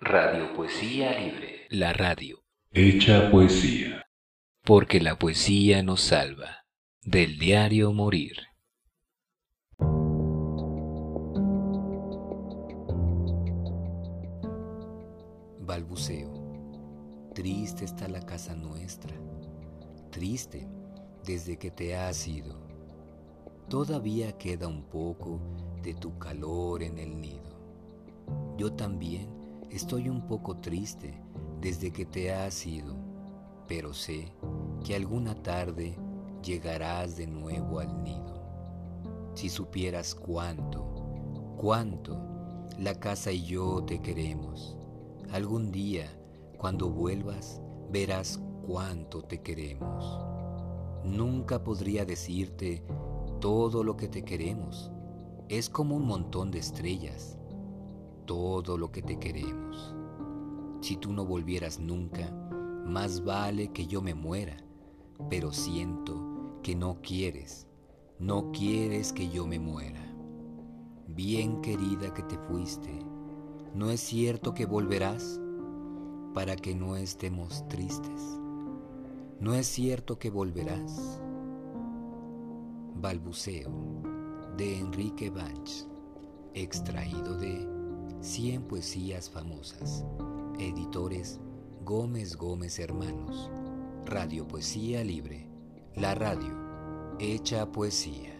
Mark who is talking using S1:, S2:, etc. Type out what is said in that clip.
S1: Radio Poesía Libre.
S2: La radio.
S3: Hecha poesía.
S2: Porque la poesía nos salva. Del diario Morir. Balbuceo. Triste está la casa nuestra. Triste desde que te has ido. Todavía queda un poco de tu calor en el nido. Yo también estoy un poco triste desde que te has ido, pero sé que alguna tarde llegarás de nuevo al nido. Si supieras cuánto, cuánto la casa y yo te queremos, algún día cuando vuelvas verás cuánto te queremos. Nunca podría decirte todo lo que te queremos. Es como un montón de estrellas. Todo lo que te queremos. Si tú no volvieras nunca, más vale que yo me muera. Pero siento que no quieres, no quieres que yo me muera. Bien querida que te fuiste, ¿no es cierto que volverás? Para que no estemos tristes. ¿No es cierto que volverás? Balbuceo de Enrique Banch, extraído de 100 poesías famosas, editores Gómez Gómez Hermanos, Radio Poesía Libre, la radio, hecha poesía.